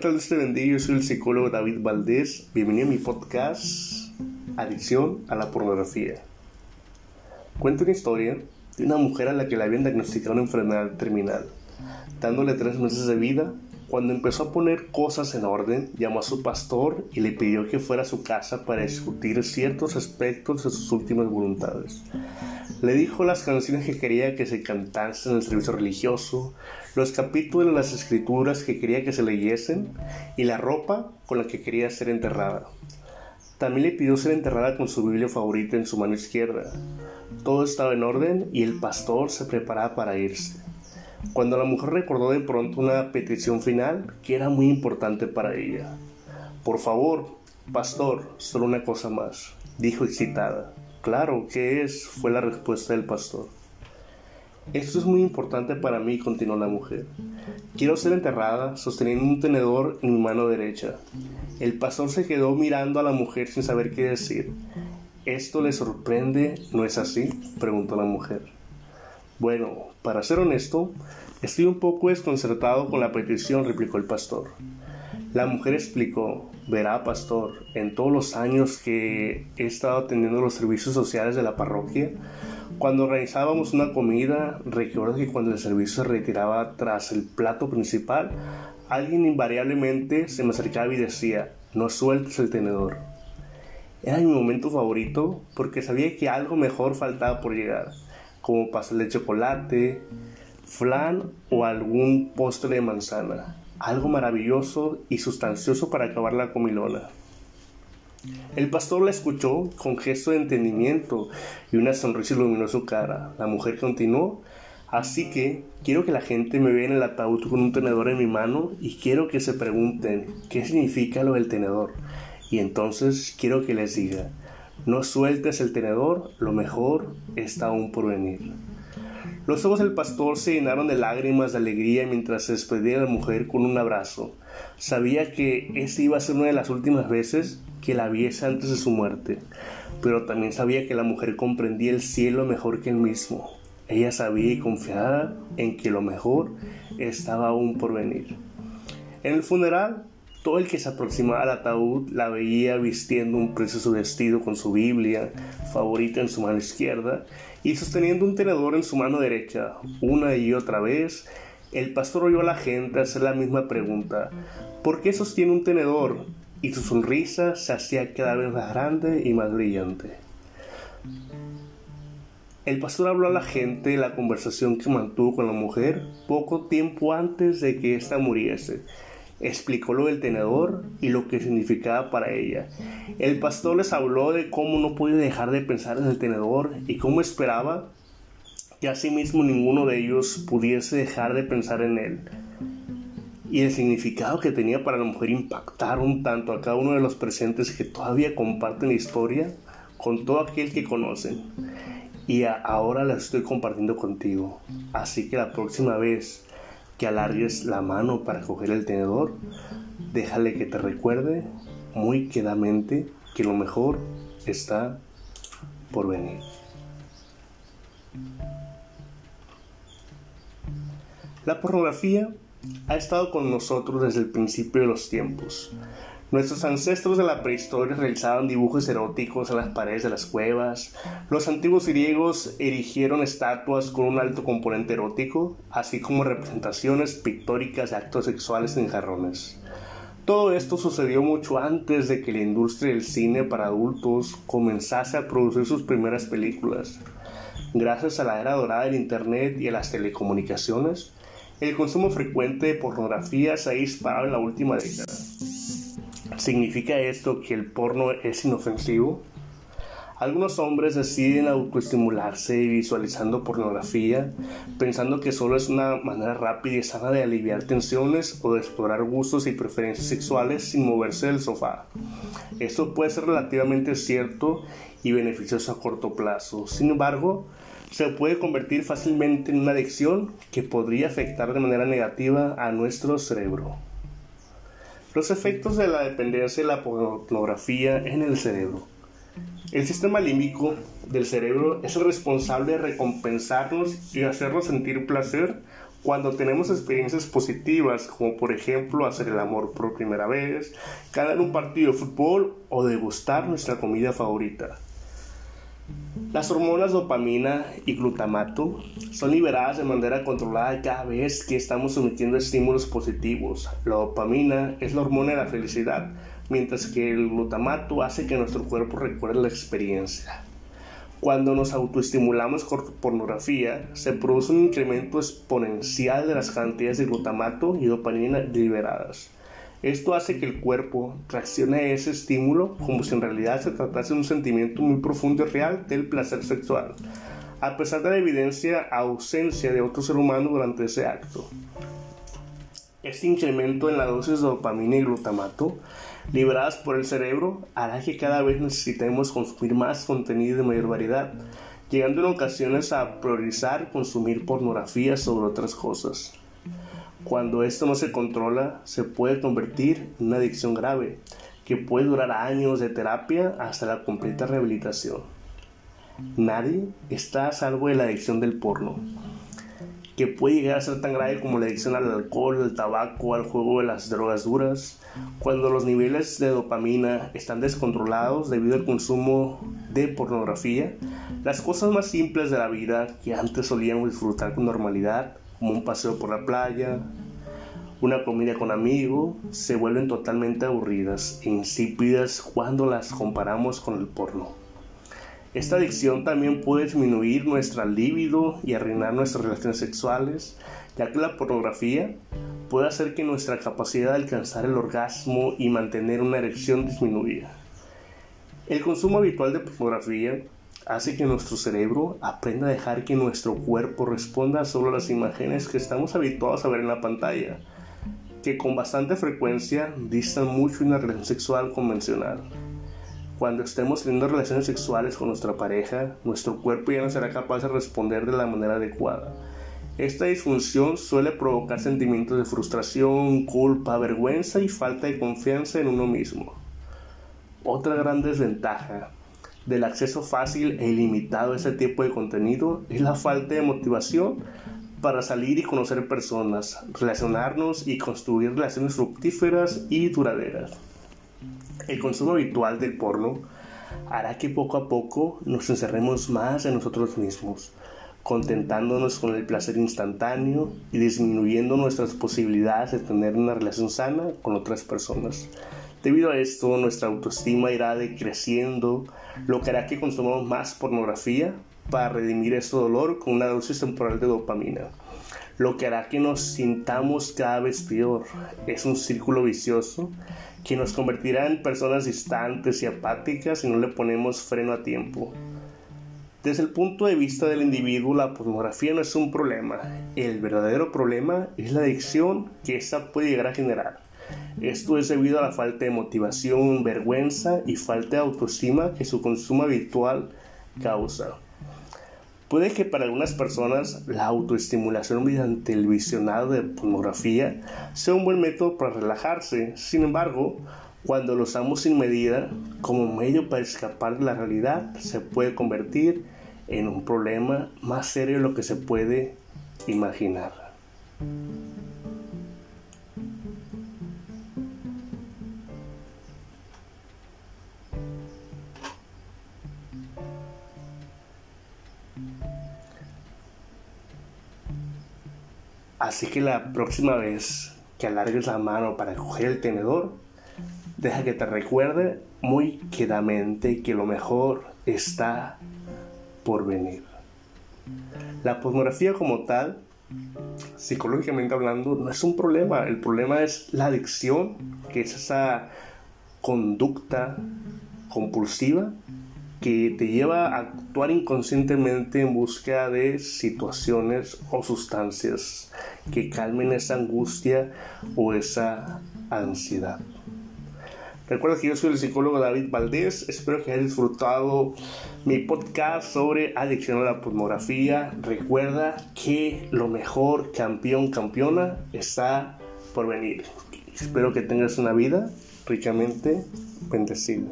¿qué Dios te bendiga. Yo soy el psicólogo David Valdés. Bienvenido a mi podcast Adicción a la pornografía. Cuento una historia de una mujer a la que le habían diagnosticado una enfermedad terminal, dándole tres meses de vida. Cuando empezó a poner cosas en orden, llamó a su pastor y le pidió que fuera a su casa para discutir ciertos aspectos de sus últimas voluntades. Le dijo las canciones que quería que se cantasen en el servicio religioso, los capítulos de las escrituras que quería que se leyesen y la ropa con la que quería ser enterrada. También le pidió ser enterrada con su Biblia favorita en su mano izquierda. Todo estaba en orden y el pastor se preparaba para irse. Cuando la mujer recordó de pronto una petición final que era muy importante para ella. Por favor, pastor, solo una cosa más, dijo excitada. Claro, ¿qué es? fue la respuesta del pastor. Esto es muy importante para mí, continuó la mujer. Quiero ser enterrada sosteniendo un tenedor en mi mano derecha. El pastor se quedó mirando a la mujer sin saber qué decir. ¿Esto le sorprende? ¿No es así? preguntó la mujer. Bueno, para ser honesto, estoy un poco desconcertado con la petición, replicó el pastor. La mujer explicó, verá, pastor, en todos los años que he estado atendiendo los servicios sociales de la parroquia, cuando organizábamos una comida, recuerdo que cuando el servicio se retiraba tras el plato principal, alguien invariablemente se me acercaba y decía, no sueltes el tenedor. Era mi momento favorito porque sabía que algo mejor faltaba por llegar, como pastel de chocolate, flan o algún postre de manzana algo maravilloso y sustancioso para acabar la comilona. El pastor la escuchó con gesto de entendimiento y una sonrisa iluminó su cara. La mujer continuó, así que quiero que la gente me vea en el ataúd con un tenedor en mi mano y quiero que se pregunten qué significa lo del tenedor. Y entonces quiero que les diga, no sueltes el tenedor, lo mejor está aún por venir. Los ojos del pastor se llenaron de lágrimas de alegría mientras se despedía de la mujer con un abrazo. Sabía que esa iba a ser una de las últimas veces que la viese antes de su muerte, pero también sabía que la mujer comprendía el cielo mejor que él mismo. Ella sabía y confiaba en que lo mejor estaba aún por venir. En el funeral, todo el que se aproximaba al ataúd la veía vistiendo un precioso vestido con su Biblia favorita en su mano izquierda y sosteniendo un tenedor en su mano derecha. Una y otra vez, el pastor oyó a la gente hacer la misma pregunta. ¿Por qué sostiene un tenedor? Y su sonrisa se hacía cada vez más grande y más brillante. El pastor habló a la gente de la conversación que mantuvo con la mujer poco tiempo antes de que ésta muriese explicó lo del tenedor y lo que significaba para ella. El pastor les habló de cómo no podía dejar de pensar en el tenedor y cómo esperaba que asimismo ninguno de ellos pudiese dejar de pensar en él. Y el significado que tenía para la mujer impactaron tanto a cada uno de los presentes que todavía comparten la historia con todo aquel que conocen. Y ahora la estoy compartiendo contigo. Así que la próxima vez que alargues la mano para coger el tenedor, déjale que te recuerde muy quedamente que lo mejor está por venir. La pornografía ha estado con nosotros desde el principio de los tiempos. Nuestros ancestros de la prehistoria realizaban dibujos eróticos en las paredes de las cuevas. Los antiguos griegos erigieron estatuas con un alto componente erótico, así como representaciones pictóricas de actos sexuales en jarrones. Todo esto sucedió mucho antes de que la industria del cine para adultos comenzase a producir sus primeras películas. Gracias a la era dorada del Internet y a las telecomunicaciones, el consumo frecuente de pornografía se ha disparado en la última década. ¿Significa esto que el porno es inofensivo? Algunos hombres deciden autoestimularse visualizando pornografía, pensando que solo es una manera rápida y sana de aliviar tensiones o de explorar gustos y preferencias sexuales sin moverse del sofá. Esto puede ser relativamente cierto y beneficioso a corto plazo. Sin embargo, se puede convertir fácilmente en una adicción que podría afectar de manera negativa a nuestro cerebro. Los efectos de la dependencia de la pornografía en el cerebro. El sistema límbico del cerebro es el responsable de recompensarnos y hacernos sentir placer Cuando tenemos experiencias positivas, como por ejemplo hacer el amor por primera vez, ganar un partido de fútbol o degustar nuestra comida favorita. Las hormonas dopamina y glutamato son liberadas de manera controlada cada vez que estamos sometiendo estímulos positivos. La dopamina es la hormona de la felicidad, mientras que el glutamato hace que nuestro cuerpo recuerde la experiencia. Cuando nos autoestimulamos con pornografía, se produce un incremento exponencial de las cantidades de glutamato y dopamina liberadas. Esto hace que el cuerpo reaccione a ese estímulo como si en realidad se tratase de un sentimiento muy profundo y real del placer sexual, a pesar de la evidencia ausencia de otro ser humano durante ese acto. Este incremento en la dosis de dopamina y glutamato liberadas por el cerebro hará que cada vez necesitemos consumir más contenido de mayor variedad, llegando en ocasiones a priorizar consumir pornografía sobre otras cosas. Cuando esto no se controla, se puede convertir en una adicción grave, que puede durar años de terapia hasta la completa rehabilitación. Nadie está a salvo de la adicción del porno que puede llegar a ser tan grave como la adicción al alcohol, al tabaco, al juego de las drogas duras, cuando los niveles de dopamina están descontrolados debido al consumo de pornografía, las cosas más simples de la vida que antes solíamos disfrutar con normalidad, como un paseo por la playa, una comida con amigos, se vuelven totalmente aburridas e insípidas cuando las comparamos con el porno. Esta adicción también puede disminuir nuestra libido y arruinar nuestras relaciones sexuales, ya que la pornografía puede hacer que nuestra capacidad de alcanzar el orgasmo y mantener una erección disminuya. El consumo habitual de pornografía hace que nuestro cerebro aprenda a dejar que nuestro cuerpo responda solo a las imágenes que estamos habituados a ver en la pantalla, que con bastante frecuencia distan mucho de una relación sexual convencional. Cuando estemos teniendo relaciones sexuales con nuestra pareja, nuestro cuerpo ya no será capaz de responder de la manera adecuada. Esta disfunción suele provocar sentimientos de frustración, culpa, vergüenza y falta de confianza en uno mismo. Otra gran desventaja del acceso fácil e ilimitado a este tipo de contenido es la falta de motivación para salir y conocer personas, relacionarnos y construir relaciones fructíferas y duraderas. El consumo habitual del porno hará que poco a poco nos encerremos más en nosotros mismos, contentándonos con el placer instantáneo y disminuyendo nuestras posibilidades de tener una relación sana con otras personas. Debido a esto, nuestra autoestima irá decreciendo, lo que hará que consumamos más pornografía para redimir este dolor con una dosis temporal de dopamina, lo que hará que nos sintamos cada vez peor. Es un círculo vicioso que nos convertirá en personas distantes y apáticas si no le ponemos freno a tiempo. Desde el punto de vista del individuo, la pornografía no es un problema. El verdadero problema es la adicción que ésta puede llegar a generar. Esto es debido a la falta de motivación, vergüenza y falta de autoestima que su consumo habitual causa. Puede que para algunas personas la autoestimulación mediante el visionado de pornografía sea un buen método para relajarse. Sin embargo, cuando lo usamos sin medida como medio para escapar de la realidad, se puede convertir en un problema más serio de lo que se puede imaginar. Así que la próxima vez que alargues la mano para coger el tenedor, deja que te recuerde muy quedamente que lo mejor está por venir. La pornografía como tal, psicológicamente hablando, no es un problema. El problema es la adicción, que es esa conducta compulsiva que te lleva a actuar inconscientemente en búsqueda de situaciones o sustancias que calmen esa angustia o esa ansiedad. Recuerda que yo soy el psicólogo David Valdés. Espero que hayas disfrutado mi podcast sobre adicción a la pornografía. Recuerda que lo mejor, campeón, campeona, está por venir. Espero que tengas una vida ricamente bendecida.